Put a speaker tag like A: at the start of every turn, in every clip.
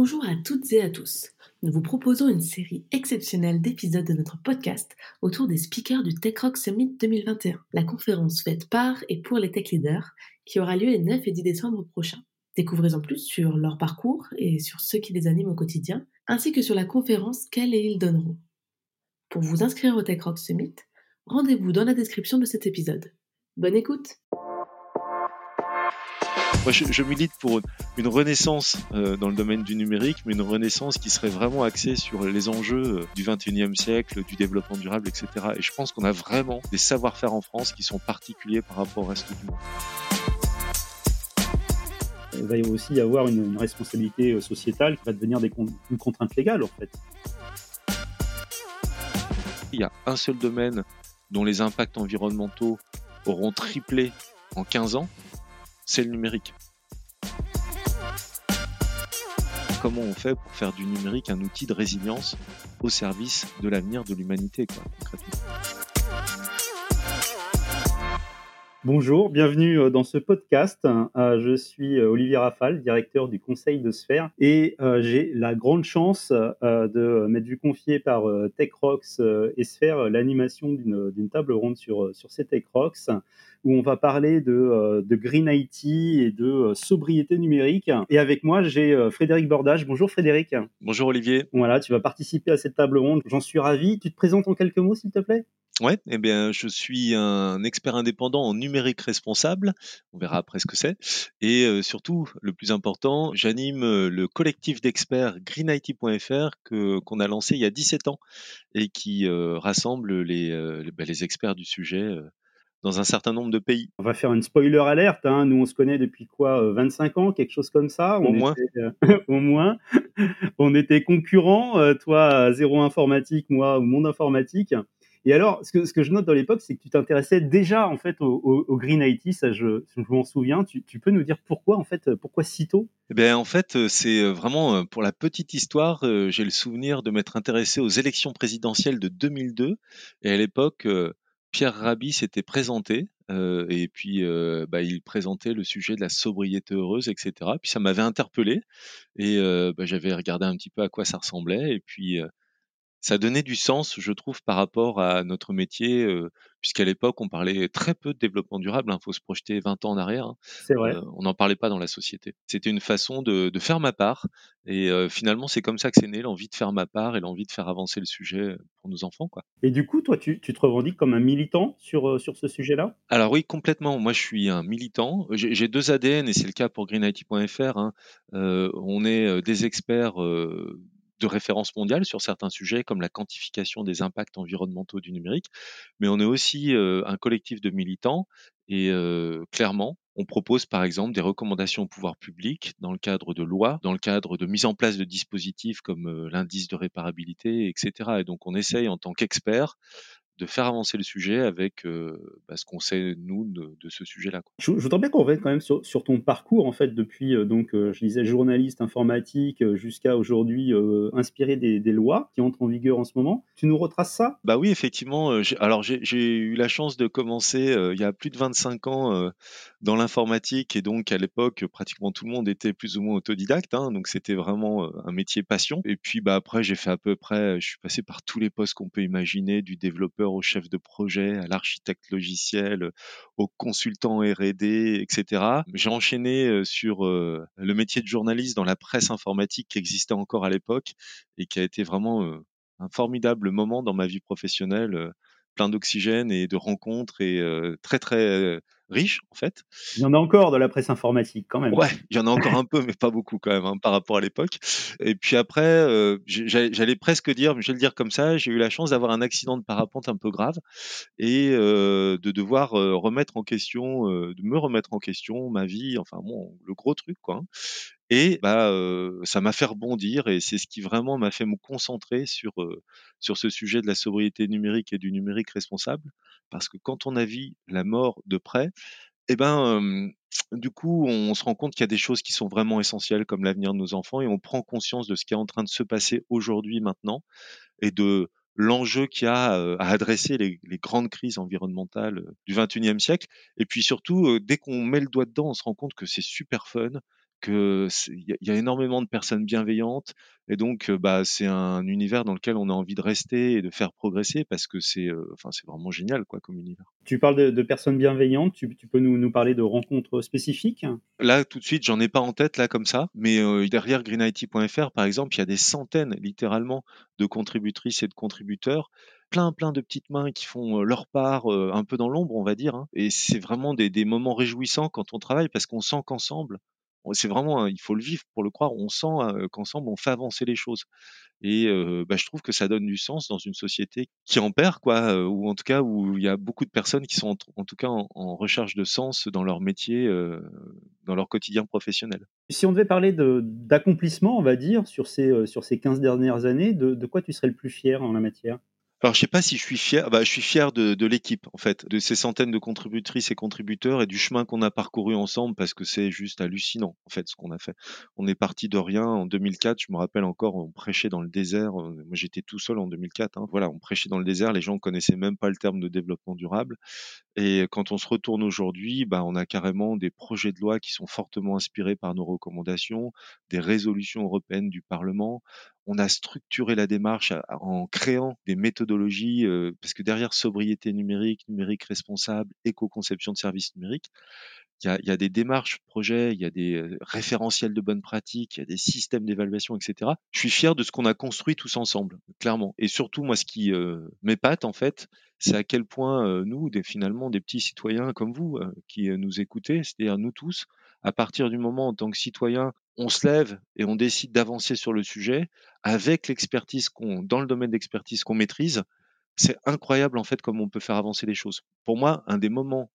A: Bonjour à toutes et à tous. Nous vous proposons une série exceptionnelle d'épisodes de notre podcast autour des speakers du Tech Rock Summit 2021, la conférence faite par et pour les tech leaders qui aura lieu les 9 et 10 décembre prochains. Découvrez en plus sur leur parcours et sur ce qui les anime au quotidien, ainsi que sur la conférence qu'elles et ils donneront. Pour vous inscrire au Tech Rock Summit, rendez-vous dans la description de cet épisode. Bonne écoute
B: moi, je, milite pour une renaissance euh, dans le domaine du numérique, mais une renaissance qui serait vraiment axée sur les enjeux euh, du 21e siècle, du développement durable, etc. Et je pense qu'on a vraiment des savoir-faire en France qui sont particuliers par rapport au reste du monde.
C: Il va aussi y avoir une, responsabilité euh, sociétale qui va devenir des, une contrainte légale, en fait.
B: Il y a un seul domaine dont les impacts environnementaux auront triplé en 15 ans, c'est le numérique. Comment on fait pour faire du numérique un outil de résilience au service de l'avenir de l'humanité, concrètement?
C: Bonjour, bienvenue euh, dans ce podcast. Euh, je suis euh, Olivier Rafal, directeur du Conseil de Sphère, et j'ai la grande chance de m'être vu confier par TechRox et Sphère l'animation d'une table ronde sur, sur ces TechRox où on va parler de, de Green IT et de sobriété numérique. Et avec moi, j'ai Frédéric Bordage. Bonjour Frédéric.
B: Bonjour Olivier.
C: Voilà, tu vas participer à cette table ronde. J'en suis ravi. Tu te présentes en quelques mots, s'il te plaît?
B: Ouais, eh bien, je suis un expert indépendant en numérique responsable. On verra après ce que c'est. Et euh, surtout, le plus important, j'anime euh, le collectif d'experts greenIT.fr que qu'on a lancé il y a 17 ans et qui euh, rassemble les, bah, les, experts du sujet dans un certain nombre de pays.
C: On va faire une spoiler alerte. Hein. Nous, on se connaît depuis quoi 25 ans, quelque chose comme ça?
B: Au moins.
C: au moins. on était concurrents. toi, zéro informatique, moi, au monde informatique. Et alors, ce que, je note dans l'époque, c'est que tu t'intéressais déjà en fait au, Green IT, ça je, m'en souviens. Tu, peux nous dire pourquoi en fait, pourquoi si tôt
B: eh en fait, c'est vraiment pour la petite histoire. J'ai le souvenir de m'être intéressé aux élections présidentielles de 2002, et à l'époque, Pierre Rabhi s'était présenté. et puis, bah, il présentait le sujet de la sobriété heureuse, etc. Puis ça m'avait interpellé, et bah, j'avais regardé un petit peu à quoi ça ressemblait, et puis ça donnait du sens, je trouve, par rapport à notre métier, puisqu'à l'époque, on parlait très peu de développement durable. Il hein, faut se projeter 20 ans en arrière. Hein.
C: C'est vrai.
B: on n'en parlait pas dans la société. C'était une façon de, faire ma part. Et finalement, c'est comme ça que c'est né l'envie de faire ma part et l'envie de faire avancer le sujet pour nos enfants. Quoi.
C: Et du coup, toi, tu, te revendiques comme un militant sur, sur ce sujet-là?
B: Alors oui, complètement. Moi, je suis un militant. J'ai deux ADN et c'est le cas pour greenIT.fr. Hein. on est des experts de référence mondiale sur certains sujets comme la quantification des impacts environnementaux du numérique, mais on est aussi un collectif de militants et clairement, on propose par exemple des recommandations au pouvoir public dans le cadre de lois, dans le cadre de mise en place de dispositifs comme l'indice de réparabilité, etc. Et donc on essaye en tant qu'expert de faire avancer le sujet avec bah, ce qu'on sait nous de, ce sujet-là.
C: Je, voudrais bien qu'on revienne quand même sur, ton parcours en fait depuis donc je disais journaliste informatique jusqu'à aujourd'hui inspiré des, lois qui entrent en vigueur en ce moment. Tu nous retraces ça?
B: Bah oui effectivement. alors j'ai eu la chance de commencer il y a plus de 25 ans dans l'informatique et donc à l'époque pratiquement tout le monde était plus ou moins autodidacte hein, donc c'était vraiment un métier passion. Et puis bah après j'ai fait à peu près, je suis passé par tous les postes qu'on peut imaginer du développeur au chef de projet, à l'architecte logiciel, au consultant R&D, etc. J'ai enchaîné sur le métier de journaliste dans la presse informatique qui existait encore à l'époque et qui a été vraiment un formidable moment dans ma vie professionnelle, plein d'oxygène et de rencontres et très très riche en fait.
C: Il y en a encore de la presse informatique quand même.
B: Ouais, il y en a encore un peu, mais pas beaucoup quand même hein, par rapport à l'époque. Et puis après, euh, j'allais presque dire, je vais le dire comme ça, j'ai eu la chance d'avoir un accident de parapente un peu grave et euh, de devoir euh, remettre en question, de me remettre en question ma vie, enfin bon, le gros truc quoi. Hein. Et bah, ça m'a fait rebondir et c'est ce qui vraiment m'a fait me concentrer sur, sur ce sujet de la sobriété numérique et du numérique responsable. Parce que quand on a vu la mort de près, eh ben, du coup, on se rend compte qu'il y a des choses qui sont vraiment essentielles comme l'avenir de nos enfants et on prend conscience de ce qui est en train de se passer aujourd'hui, maintenant, et de l'enjeu qu'il y a à adresser les, les, grandes crises environnementales du 21e siècle. Et puis surtout, dès qu'on met le doigt dedans, on se rend compte que c'est super fun, que il y, a énormément de personnes bienveillantes et donc bah c'est un univers dans lequel on a envie de rester et de faire progresser parce que c'est enfin c'est vraiment génial quoi comme univers.
C: Tu parles de, personnes bienveillantes, tu, peux nous, nous, parler de rencontres spécifiques?
B: Là tout de suite j'en ai pas en tête là comme ça, mais derrière greenIT.fr par exemple il y a des centaines littéralement de contributrices et de contributeurs plein plein de petites mains qui font leur part un peu dans l'ombre on va dire hein. et c'est vraiment des, des moments réjouissants quand on travaille parce qu'on sent qu'ensemble c'est vraiment, il faut le vivre pour le croire. On sent qu'ensemble on fait avancer les choses. Et bah, je trouve que ça donne du sens dans une société qui en perd, quoi, ou en tout cas où il y a beaucoup de personnes qui sont en, tout cas en, recherche de sens dans leur métier, dans leur quotidien professionnel.
C: Si on devait parler d'accomplissement, on va dire, sur ces, sur ces 15 dernières années, de quoi tu serais le plus fier en la matière?
B: Alors, je sais pas si je suis fier. Bah, je suis fier de, de l'équipe, en fait, de ces centaines de contributrices et contributeurs et du chemin qu'on a parcouru ensemble parce que c'est juste hallucinant, en fait, ce qu'on a fait. On est parti de rien en 2004. Je me rappelle encore, on prêchait dans le désert. Moi, j'étais tout seul en 2004. Hein. Voilà, on prêchait dans le désert. Les gens connaissaient même pas le terme de développement durable. Et quand on se retourne aujourd'hui, bah, on a carrément des projets de loi qui sont fortement inspirés par nos recommandations, des résolutions européennes du Parlement. On a structuré la démarche en créant des méthodologies, euh, parce que derrière sobriété numérique, numérique responsable, éco-conception de services numériques, il y a, y a, des démarches projets, il y a des euh, référentiels de bonnes pratiques, il y a des systèmes d'évaluation, etc. Je suis fier de ce qu'on a construit tous ensemble, clairement. Et surtout, moi, ce qui euh, m'épate, en fait, c'est à quel point euh, nous, des, finalement, des petits citoyens comme vous, qui nous écoutez, c'est-à-dire nous tous, à partir du moment en tant que citoyen, on se lève et on décide d'avancer sur le sujet avec l'expertise qu'on, dans le domaine d'expertise qu'on maîtrise, c'est incroyable en fait comme on peut faire avancer les choses. Pour moi, un des moments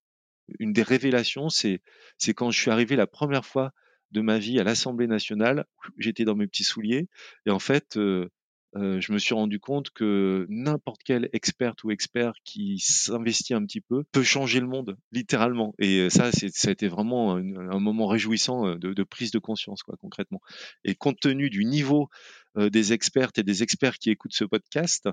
B: une des révélations, c'est c'est quand je suis arrivé la première fois de ma vie à l'Assemblée nationale, j'étais dans mes petits souliers et en fait, euh, euh, je me suis rendu compte que n'importe quel expert ou expert qui s'investit un petit peu peut changer le monde, littéralement. Et ça, c'est, ça a été vraiment un, moment réjouissant de, de, prise de conscience, quoi, concrètement. Et compte tenu du niveau des expertes et des experts qui écoutent ce podcast,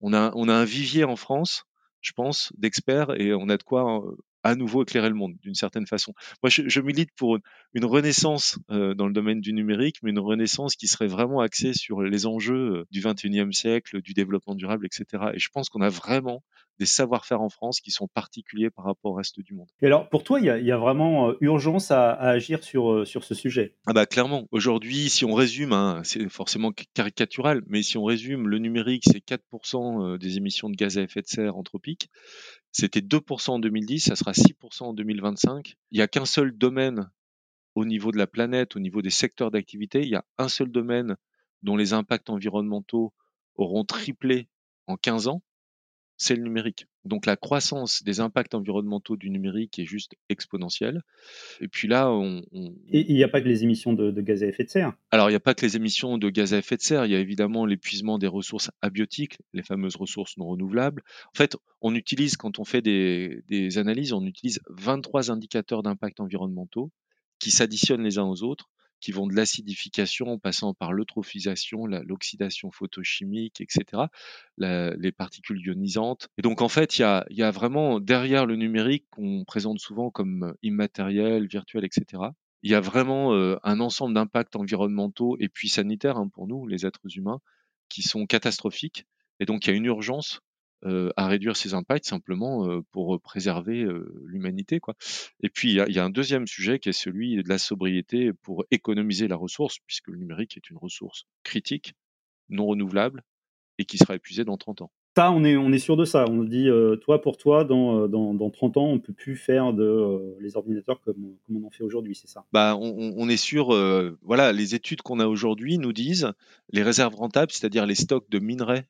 B: on a, on a un vivier en France je pense, d'experts et on a de quoi à nouveau éclairer le monde d'une certaine façon. Moi, je, milite pour une, renaissance euh, dans le domaine du numérique, mais une renaissance qui serait vraiment axée sur les enjeux euh, du 21e siècle, du développement durable, etc. Et je pense qu'on a vraiment des savoir-faire en France qui sont particuliers par rapport au reste du monde.
C: Et alors, pour toi, il y a, y a, vraiment euh, urgence à, à, agir sur, sur ce sujet?
B: Ah bah clairement. Aujourd'hui, si on résume, hein, c'est forcément caricatural, mais si on résume, le numérique, c'est 4% des émissions de gaz à effet de serre anthropiques. C'était 2% en 2010, ça sera 6% en 2025. Il n'y a qu'un seul domaine au niveau de la planète, au niveau des secteurs d'activité, il y a un seul domaine dont les impacts environnementaux auront triplé en 15 ans, c'est le numérique. Donc la croissance des impacts environnementaux du numérique est juste exponentielle. Et puis là, on...
C: Et il n'y a pas que les émissions de, gaz à effet de serre
B: Alors il n'y a pas que les émissions de gaz à effet de serre, il y a évidemment l'épuisement des ressources abiotiques, les fameuses ressources non renouvelables. En fait, on utilise, quand on fait des, des analyses, on utilise 23 indicateurs d'impact environnementaux qui s'additionnent les uns aux autres qui vont de l'acidification en passant par l'eutrophisation, l'oxydation photochimique, etc., les particules ionisantes. Et donc en fait, il y a, vraiment derrière le numérique qu'on présente souvent comme immatériel, virtuel, etc., il y a vraiment euh, un ensemble d'impacts environnementaux et puis sanitaires hein, pour nous, les êtres humains, qui sont catastrophiques. Et donc il y a une urgence à réduire ces impacts simplement euh, pour préserver euh, l'humanité. Quoi. Et puis il y a, y a, un deuxième sujet qui est celui de la sobriété pour économiser la ressource, puisque le numérique est une ressource critique, non renouvelable et qui sera épuisée dans 30 ans.
C: Ça, on est, on est sûr de ça. On dit, toi pour toi, dans, dans, dans, 30 ans, on ne peut plus faire de, les ordinateurs comme, comme, on en fait aujourd'hui, c'est ça?
B: Bah, on, on, est sûr, voilà, les études qu'on a aujourd'hui nous disent les réserves rentables, c'est-à-dire les stocks de minerais,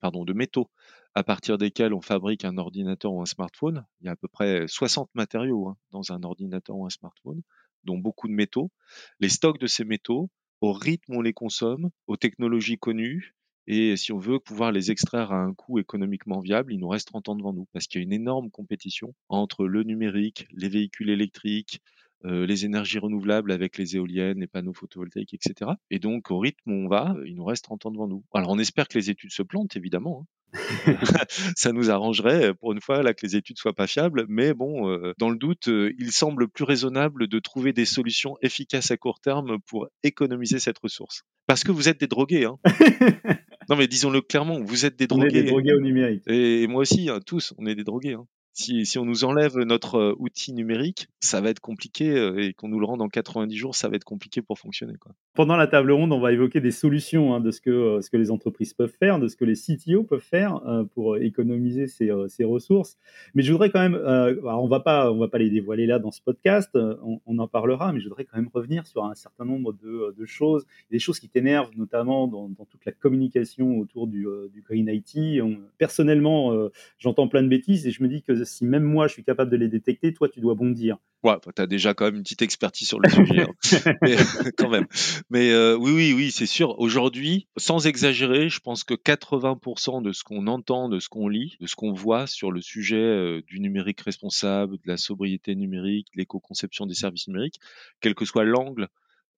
B: pardon, de métaux à partir desquels on fabrique un ordinateur ou un smartphone. Il y a à peu près 60 matériaux hein, dans un ordinateur ou un smartphone, dont beaucoup de métaux. Les stocks de ces métaux, au rythme où on les consomme, aux technologies connues, et si on veut pouvoir les extraire à un coût économiquement viable, il nous reste 30 ans devant nous, parce qu'il y a une énorme compétition entre le numérique, les véhicules électriques, euh, les énergies renouvelables avec les éoliennes, les panneaux photovoltaïques, etc. Et donc, au rythme où on va, il nous reste 30 ans devant nous. Alors, on espère que les études se plantent, évidemment, hein, ça nous arrangerait pour une fois là que les études soient pas fiables. Mais bon, euh, dans le doute, euh, il semble plus raisonnable de trouver des solutions efficaces à court terme pour économiser cette ressource. Parce que vous êtes des drogués. Hein. non mais disons-le clairement, vous êtes des drogués.
C: On est des drogués au numérique.
B: Et moi aussi, hein, tous, on est des drogués. Hein si, on nous enlève notre euh, outil numérique, ça va être compliqué euh, et qu'on nous le rende en 90 jours, ça va être compliqué pour fonctionner.
C: Pendant la table ronde, on va évoquer des solutions hein, de ce que, euh, ce que les entreprises peuvent faire, de ce que les CTO peuvent faire pour économiser ces, ces, ressources. Mais je voudrais quand même, on va pas, on va pas les dévoiler là dans ce podcast, on, on, en parlera, mais je voudrais quand même revenir sur un certain nombre de, de choses, des choses qui t'énervent, notamment dans, dans, toute la communication autour du, du Green IT. personnellement, j'entends plein de bêtises et je me dis que si même moi je suis capable de les détecter, toi tu dois bondir.
B: Ouais, tu as déjà quand même une petite expertise sur le sujet, hein. mais, quand même. Mais euh, oui, oui, oui, c'est sûr. Aujourd'hui, sans exagérer, je pense que 80% de ce qu'on entend, de ce qu'on lit, de ce qu'on voit sur le sujet euh, du numérique responsable, de la sobriété numérique, l'éco-conception des services numériques, quel que soit l'angle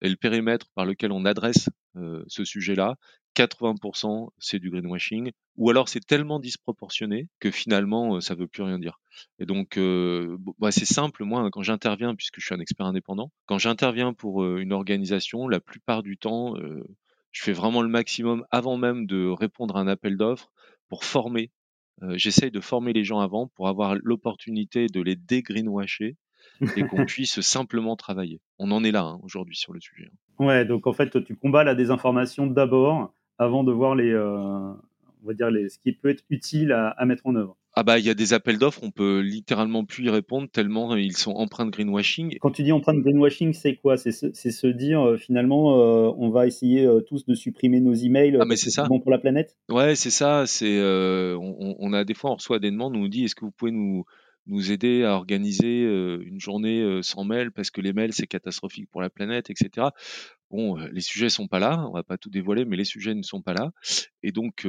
B: et le périmètre par lequel on adresse euh, ce sujet-là, 80% c'est du greenwashing, ou alors c'est tellement disproportionné que finalement euh, ça veut plus rien dire. Et donc euh, bah, c'est simple, moi quand j'interviens, puisque je suis un expert indépendant, quand j'interviens pour euh, une organisation, la plupart du temps, je fais vraiment le maximum avant même de répondre à un appel d'offres pour former. J'essaye de former les gens avant pour avoir l'opportunité de les dégreenwasher et qu'on puisse simplement travailler. On en est là hein, aujourd'hui sur le sujet.
C: Hein. Ouais, donc en fait, tu combats la désinformation d'abord avant de voir les, euh, on va dire les, ce qui peut être utile à, à mettre en œuvre.
B: Ah bah il y a des appels d'offres, on peut littéralement plus y répondre tellement ils sont empreints de greenwashing.
C: Quand tu dis empreinte de greenwashing, c'est quoi? C'est se, se, dire euh, finalement euh, on va essayer euh, tous de supprimer nos emails.
B: Ah mais c'est ça.
C: Bon pour la planète?
B: Ouais c'est ça. C'est on, on, a des fois on reçoit des demandes, on nous dit est-ce que vous pouvez nous nous aider à organiser une journée sans mails parce que les mails c'est catastrophique pour la planète, etc. Bon, les sujets sont pas là, on va pas tout dévoiler, mais les sujets ne sont pas là, et donc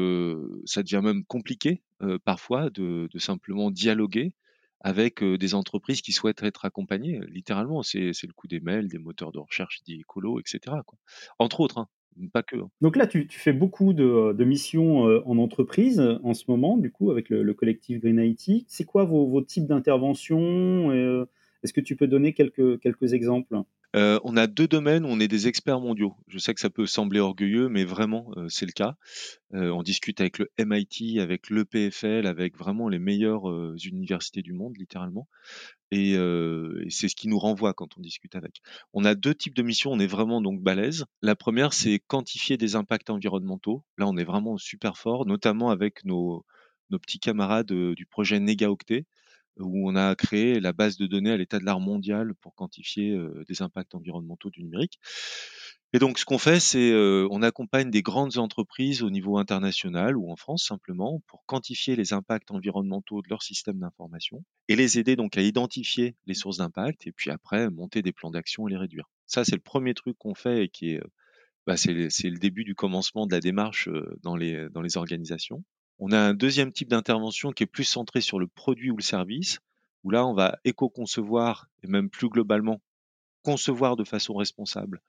B: ça devient même compliqué parfois de, de, simplement dialoguer avec des entreprises qui souhaitent être accompagnées. Littéralement, c'est le coup des mails, des moteurs de recherche dits écolos, etc. Quoi. Entre autres. Hein pas que. Hein.
C: Donc là, tu, tu fais beaucoup de, de missions en entreprise en ce moment, du coup, avec le, le collectif Green IT. C'est quoi vos, vos types d'interventions Est-ce que tu peux donner quelques, exemples?
B: Euh, on a deux domaines où on est des experts mondiaux. Je sais que ça peut sembler orgueilleux, mais vraiment, euh, c'est le cas. Euh, on discute avec le MIT, avec l'EPFL, avec vraiment les meilleures universités du monde, littéralement. Et, c'est ce qui nous renvoie quand on discute avec. On a deux types de missions, on est vraiment donc balèze. La première, c'est quantifier des impacts environnementaux. Là, on est vraiment super fort, notamment avec nos, nos petits camarades du projet NegaOctet où on a créé la base de données à l'état de l'art mondial pour quantifier des impacts environnementaux du numérique. Et donc, ce qu'on fait, c'est on accompagne des grandes entreprises au niveau international ou en France simplement pour quantifier les impacts environnementaux de leur système d'information et les aider donc à identifier les sources d'impact et puis après monter des plans d'action et les réduire. Ça, c'est le premier truc qu'on fait et qui est, bah, c'est le début du commencement de la démarche dans les, dans les organisations. On a un deuxième type d'intervention qui est plus centré sur le produit ou le service, où là, on va éco-concevoir et même plus globalement concevoir de façon responsable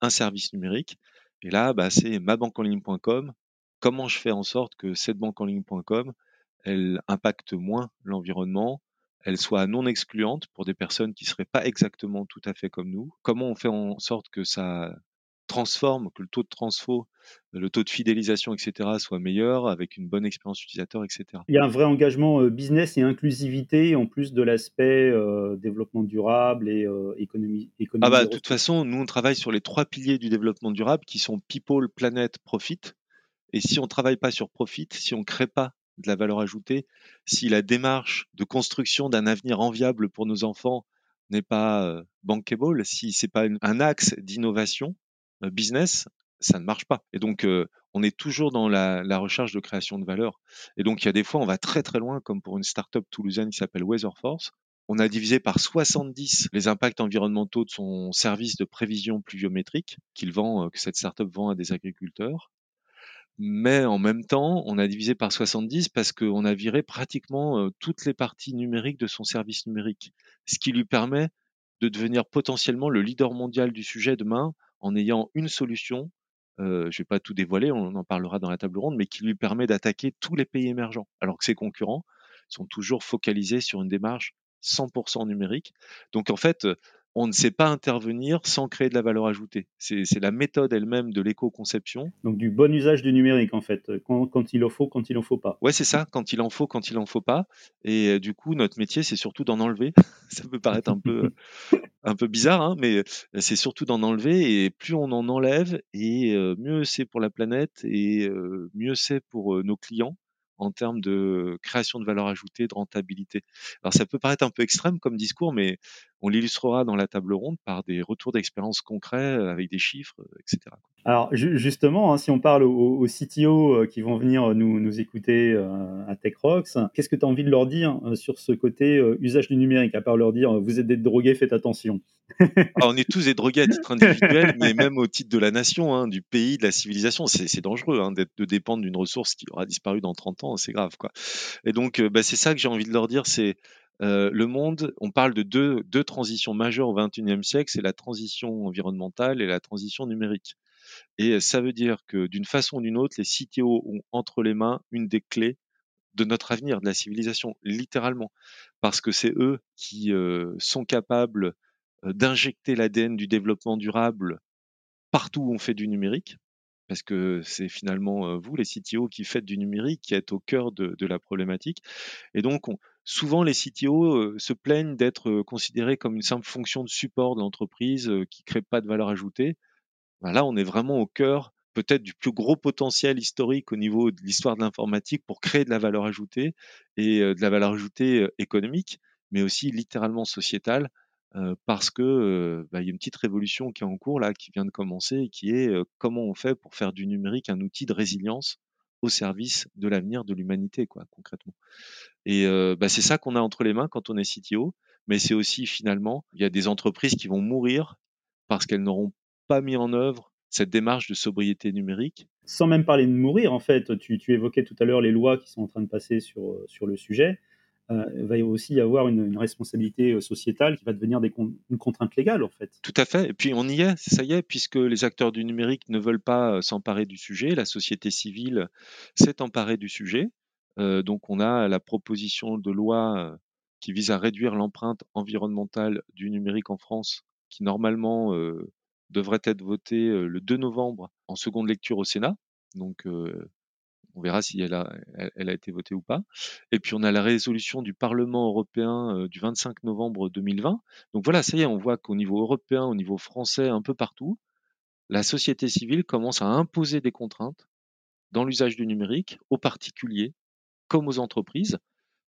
B: un service numérique. Et là, bah, c'est mabanqueenligne.com. Comment je fais en sorte que cette banque en ligne.com, elle impacte moins l'environnement, elle soit non excluante pour des personnes qui seraient pas exactement tout à fait comme nous? Comment on fait en sorte que ça transforme, que le taux de transfo, le taux de fidélisation, etc., soit meilleur, avec une bonne expérience utilisateur, etc.
C: Il y a un vrai engagement euh, business et inclusivité, en plus de l'aspect euh, développement durable et euh, économie, économie.
B: Ah bah, de toute façon, nous, on travaille sur les trois piliers du développement durable, qui sont people, planet, profit. Et si on ne travaille pas sur profit, si on ne crée pas de la valeur ajoutée, si la démarche de construction d'un avenir enviable pour nos enfants n'est pas bankable, si c'est pas un axe d'innovation, business, ça ne marche pas. Et donc, on est toujours dans la, recherche de création de valeur. Et donc, il y a des fois, on va très très loin, comme pour une startup toulousaine qui s'appelle Weatherforce. On a divisé par 70 les impacts environnementaux de son service de prévision pluviométrique qu'il vend, que cette startup vend à des agriculteurs. Mais en même temps, on a divisé par 70 parce qu'on a viré pratiquement toutes les parties numériques de son service numérique, ce qui lui permet de devenir potentiellement le leader mondial du sujet demain en ayant une solution je ne vais pas tout dévoiler, on en parlera dans la table ronde, mais qui lui permet d'attaquer tous les pays émergents, alors que ses concurrents sont toujours focalisés sur une démarche 100% numérique. Donc en fait, on ne sait pas intervenir sans créer de la valeur ajoutée. C'est la méthode elle-même de l'éco-conception.
C: Donc du bon usage du numérique, en fait, quand, il en faut, quand il en faut pas.
B: Ouais, c'est ça, quand il en faut, quand il en faut pas. Et euh, du coup, notre métier, c'est surtout d'en enlever. ça peut paraître un peu, un peu bizarre, hein, mais c'est surtout d'en enlever. Et plus on en enlève, et euh, mieux c'est pour la planète, et euh, mieux c'est pour nos clients en termes de création de valeur ajoutée, de rentabilité. Alors ça peut paraître un peu extrême comme discours, mais on l'illustrera dans la table ronde par des retours d'expérience concrets euh, avec des chiffres, euh, etc.
C: Alors justement, hein, si on parle aux, CTO euh, qui vont venir nous, nous écouter à TechRox, qu'est-ce que tu as envie de leur dire sur ce côté usage du numérique, à part leur dire vous êtes des drogués, faites attention?
B: Ah, on est tous des drogués à titre individuel, mais même au titre de la nation, hein, du pays, de la civilisation. C'est dangereux hein, de dépendre d'une ressource qui aura disparu dans 30 ans, c'est grave. quoi. Et donc, bah, c'est ça que j'ai envie de leur dire, c'est le monde, on parle de deux, deux transitions majeures au XXIe siècle, c'est la transition environnementale et la transition numérique. Et ça veut dire que d'une façon ou d'une autre, les CTO ont entre les mains une des clés de notre avenir, de la civilisation, littéralement, parce que c'est eux qui sont capables d'injecter l'ADN du développement durable partout où on fait du numérique, parce que c'est finalement vous, les CTO, qui faites du numérique, qui êtes au cœur de, la problématique. Et donc, on, souvent les CTO se plaignent d'être considérés comme une simple fonction de support de l'entreprise qui ne crée pas de valeur ajoutée. Ben là, on est vraiment au cœur peut-être du plus gros potentiel historique au niveau de l'histoire de l'informatique pour créer de la valeur ajoutée et de la valeur ajoutée économique, mais aussi littéralement sociétale, parce que bah, y a une petite révolution qui est en cours là, qui vient de commencer, et qui est comment on fait pour faire du numérique un outil de résilience au service de l'avenir de l'humanité, quoi, concrètement. Et bah, c'est ça qu'on a entre les mains quand on est CTO, mais c'est aussi finalement, il y a des entreprises qui vont mourir parce qu'elles n'auront pas mis en œuvre cette démarche de sobriété numérique.
C: Sans même parler de mourir, en fait, tu, tu évoquais tout à l'heure les lois qui sont en train de passer sur, sur le sujet. Euh, il va aussi y avoir une, responsabilité euh, sociétale qui va devenir des une contrainte légale en fait.
B: Tout à fait. Et puis on y est, ça y est, puisque les acteurs du numérique ne veulent pas euh, s'emparer du sujet, la société civile s'est emparée du sujet. donc on a la proposition de loi qui vise à réduire l'empreinte environnementale du numérique en France, qui normalement devrait être votée le 2 novembre en seconde lecture au Sénat. Donc on verra si elle a, été votée ou pas. Et puis on a la résolution du Parlement européen euh, du 25 novembre 2020. Donc voilà, ça y est, on voit qu'au niveau européen, au niveau français, un peu partout, la société civile commence à imposer des contraintes dans l'usage du numérique aux particuliers comme aux entreprises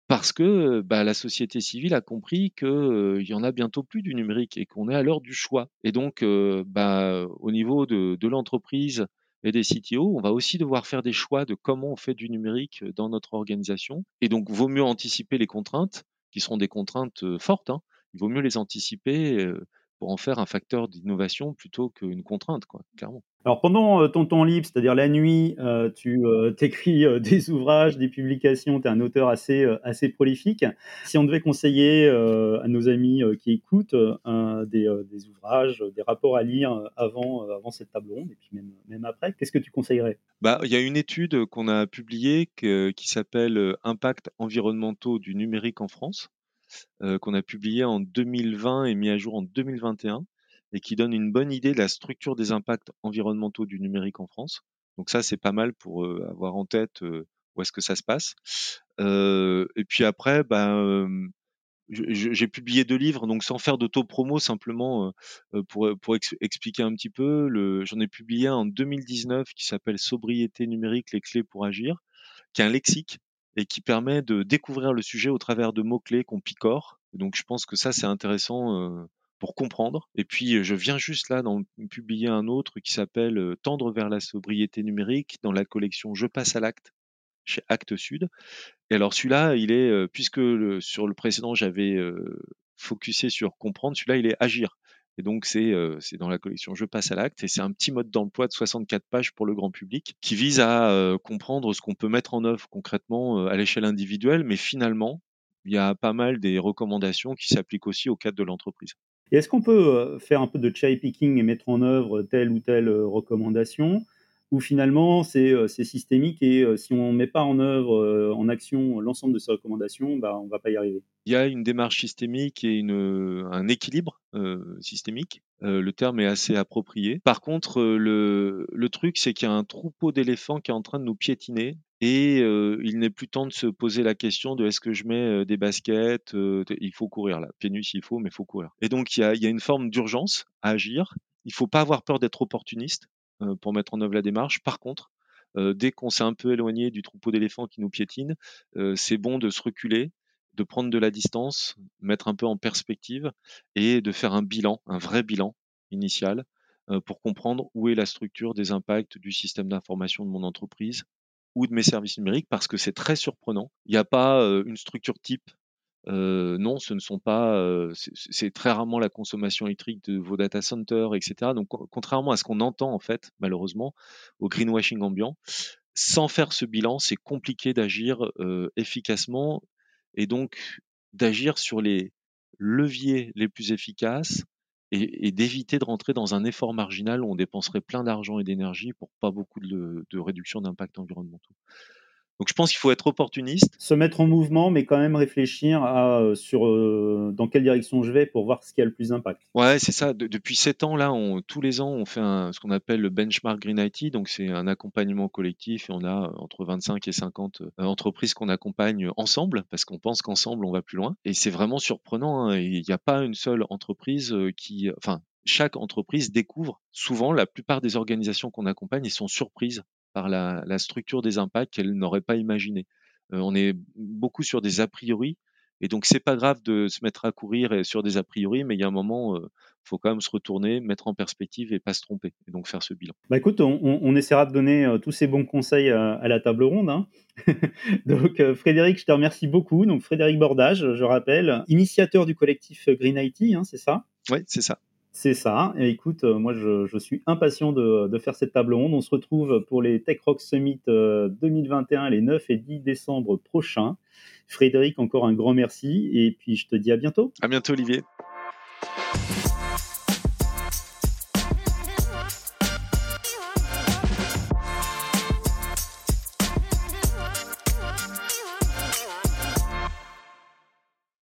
B: parce que bah, la société civile a compris qu'il euh, y en a bientôt plus du numérique et qu'on est à l'heure du choix. Et donc, euh, bah, au niveau de l'entreprise, et des CTO, on va aussi devoir faire des choix de comment on fait du numérique dans notre organisation. Et donc, vaut mieux anticiper les contraintes, qui seront des contraintes fortes. Hein. Il vaut mieux les anticiper pour en faire un facteur d'innovation plutôt qu'une contrainte, quoi, clairement.
C: Alors pendant euh, ton temps libre, c'est-à-dire la nuit, euh, tu euh, écris des ouvrages, des publications, tu es un auteur assez, assez prolifique. Si on devait conseiller à nos amis qui écoutent des, des, ouvrages, des rapports à lire avant, avant cette table ronde et puis même, même après, qu'est-ce que tu conseillerais?
B: Bah, Il y a une étude qu'on a publiée qui s'appelle Impact environnementaux du numérique en France, qu'on a publiée en 2020 et mis à jour en 2021 et qui donne une bonne idée de la structure des impacts environnementaux du numérique en France. Donc ça, c'est pas mal pour avoir en tête où est-ce que ça se passe. et puis après, ben, j'ai publié deux livres, donc sans faire d'auto-promo, simplement pour, pour expliquer un petit peu. J'en ai publié un en 2019 qui s'appelle Sobriété numérique, les clés pour agir, qui est un lexique et qui permet de découvrir le sujet au travers de mots-clés qu'on picore. Donc je pense que ça, c'est intéressant pour comprendre. Et puis, je viens juste là d'en publier un autre qui s'appelle Tendre vers la sobriété numérique dans la collection Je passe à l'acte chez Actes Sud. Et alors celui-là, il est, puisque sur le précédent, j'avais focusé sur comprendre, celui-là, il est agir. Et donc, c'est c'est dans la collection Je passe à l'acte et c'est un petit mode d'emploi de 64 pages pour le grand public qui vise à comprendre ce qu'on peut mettre en œuvre concrètement à l'échelle individuelle, mais finalement, il y a pas mal des recommandations qui s'appliquent aussi au cadre de l'entreprise.
C: Est-ce qu'on peut faire un peu de cherry picking et mettre en œuvre telle ou telle recommandation? Ou finalement c'est systémique et si on ne met pas en œuvre, en action l'ensemble de ces recommandations, bah, on ne va pas y arriver
B: Il y a une démarche systémique et une, un équilibre systémique. le terme est assez approprié. Par contre, le, le truc, c'est qu'il y a un troupeau d'éléphants qui est en train de nous piétiner et il n'est plus temps de se poser la question de est-ce que je mets des baskets Il faut courir là, pieds nus s'il faut, mais il faut courir. Et donc il y a, il y a une forme d'urgence à agir. Il faut pas avoir peur d'être opportuniste pour mettre en œuvre la démarche. Par contre, dès qu'on s'est un peu éloigné du troupeau d'éléphants qui nous piétine, c'est bon de se reculer, de prendre de la distance, mettre un peu en perspective et de faire un bilan, un vrai bilan initial pour comprendre où est la structure des impacts du système d'information de mon entreprise, ou de mes services numériques parce que c'est très surprenant. Il n'y a pas une structure type. Non, ce ne sont pas. c'est très rarement la consommation électrique de vos data centers, etc. Donc, contrairement à ce qu'on entend en fait, malheureusement, au greenwashing ambiant, sans faire ce bilan, c'est compliqué d'agir efficacement et donc d'agir sur les leviers les plus efficaces et, d'éviter de rentrer dans un effort marginal où on dépenserait plein d'argent et d'énergie pour pas beaucoup de, réduction d'impact environnementaux. Donc je pense qu'il faut être opportuniste.
C: Se mettre en mouvement, mais quand même réfléchir à euh, sur euh, dans quelle direction je vais pour voir ce qui a le plus d'impact.
B: Ouais, c'est ça. depuis sept ans, là, on, tous les ans, on fait ce qu'on appelle le benchmark Green IT. Donc c'est un accompagnement collectif et on a entre 25 et 50 euh, entreprises qu'on accompagne ensemble parce qu'on pense qu'ensemble on va plus loin. Et c'est vraiment surprenant. Hein. Il n'y a pas une seule entreprise qui, enfin, chaque entreprise découvre souvent la plupart des organisations qu'on accompagne et sont surprises par la, structure des impacts qu'elle n'aurait pas imaginé. Euh, on est beaucoup sur des a priori, et donc c'est pas grave de se mettre à courir sur des a priori, mais il y a un moment, il euh, faut quand même se retourner, mettre en perspective et pas se tromper, et donc faire ce bilan.
C: Bah écoute, on, essaiera de donner euh, tous ces bons conseils à, la table ronde. Hein. donc Frédéric, je te remercie beaucoup. Donc Frédéric Bordage, je rappelle, initiateur du collectif Green IT, hein, c'est ça?
B: Oui, c'est ça.
C: C'est ça. Écoute, euh, moi, je, suis impatient de, faire cette table ronde. On se retrouve pour les Tech Rock Summit 2021 euh, les 9 et 10 décembre prochains. Frédéric, encore un grand merci. Et puis, je te dis à bientôt.
B: À bientôt, Olivier.